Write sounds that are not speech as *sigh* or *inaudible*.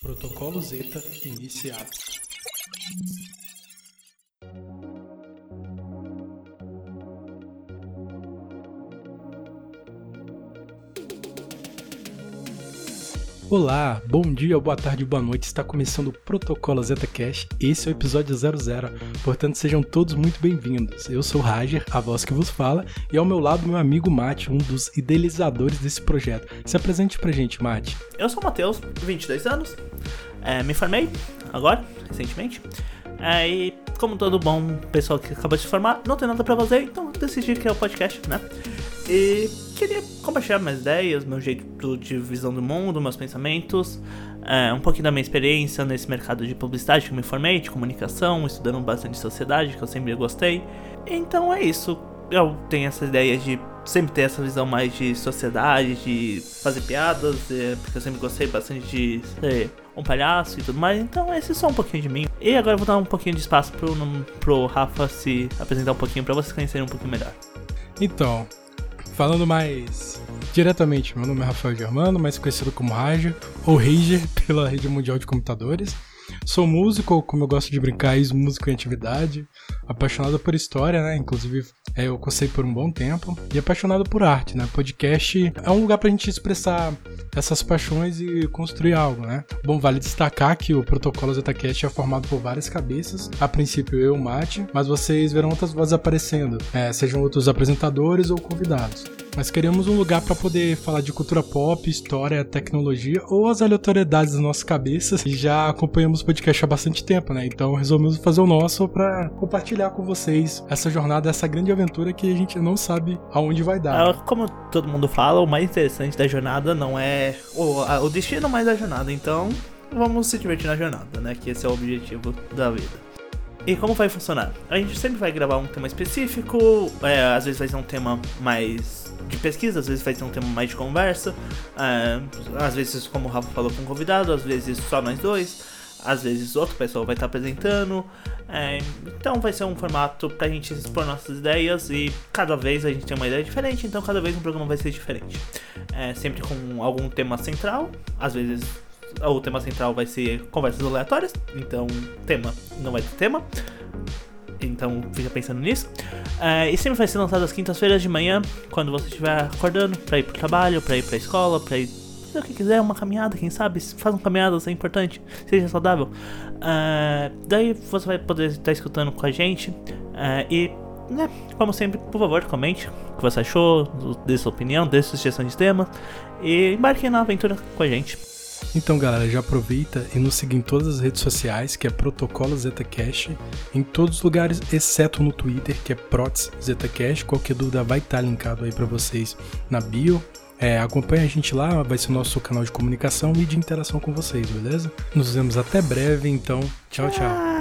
Protocolo Zeta iniciado. Olá, bom dia, boa tarde, boa noite. Está começando o Protocolo Zeta Cash. Esse é o episódio 00. Portanto, sejam todos muito bem-vindos. Eu sou o Rager, a voz que vos fala, e ao meu lado meu amigo Mate, um dos idealizadores desse projeto. Se apresente pra gente, Mate. Eu sou o Matheus, 22 anos. É, me formei agora, recentemente. É, e como todo bom pessoal que acabou de se formar, não tem nada pra fazer, então decidi que é o podcast, né? E queria compartilhar minhas ideias, meu jeito de visão do mundo, meus pensamentos, é, um pouquinho da minha experiência nesse mercado de publicidade que eu me formei, de comunicação, estudando bastante sociedade, que eu sempre gostei. Então é isso. Eu tenho essa ideia de sempre ter essa visão mais de sociedade, de fazer piadas, é, porque eu sempre gostei bastante de ser um palhaço e tudo mais. Então esse é só um pouquinho de mim. E agora eu vou dar um pouquinho de espaço pro, pro Rafa se apresentar um pouquinho para vocês conhecerem um pouquinho melhor. Então, falando mais diretamente, meu nome é Rafael Germano, mais conhecido como Rager, ou Rager *laughs* pela rede mundial de computadores. Sou músico, como eu gosto de brincar, ex-músico em atividade, apaixonado por história, né? Inclusive, é, eu cocei por um bom tempo, e apaixonado por arte, né? Podcast é um lugar pra gente expressar essas paixões e construir algo, né? Bom, vale destacar que o protocolo ZetaCast é formado por várias cabeças, a princípio eu, Mate, mas vocês verão outras vozes aparecendo, é, sejam outros apresentadores ou convidados. Nós queremos um lugar para poder falar de cultura pop, história, tecnologia ou as aleatoriedades das nossas cabeças. E já acompanhamos o podcast há bastante tempo, né? Então resolvemos fazer o nosso para compartilhar com vocês essa jornada, essa grande aventura que a gente não sabe aonde vai dar. É, como todo mundo fala, o mais interessante da jornada não é o, o destino, mas a jornada. Então vamos se divertir na jornada, né? Que esse é o objetivo da vida. E como vai funcionar? A gente sempre vai gravar um tema específico, é, às vezes vai ser um tema mais de pesquisa, às vezes vai ser um tema mais de conversa, é, às vezes, como o Rafa falou, com um convidado, às vezes só nós dois, às vezes outra pessoa vai estar apresentando. É, então vai ser um formato pra gente expor nossas ideias e cada vez a gente tem uma ideia diferente, então cada vez um programa vai ser diferente. É, sempre com algum tema central, às vezes o tema central vai ser conversas aleatórias, então tema não vai ter tema. Então fica pensando nisso. Uh, e sempre vai ser lançado às quintas-feiras de manhã, quando você estiver acordando para ir pro trabalho, para ir pra escola, para ir fazer o que quiser, uma caminhada, quem sabe, uma caminhada, é importante, seja saudável. Uh, daí você vai poder estar escutando com a gente. Uh, e, né, como sempre, por favor, comente o que você achou, dê sua opinião, dê sugestão de temas e embarque na aventura com a gente. Então, galera, já aproveita e nos siga em todas as redes sociais, que é Protocolo ZetaCast, em todos os lugares, exceto no Twitter, que é Prots ZetaCast. Qualquer dúvida vai estar linkado aí para vocês na bio. É, acompanha a gente lá, vai ser o nosso canal de comunicação e de interação com vocês, beleza? Nos vemos até breve, então, tchau, tchau.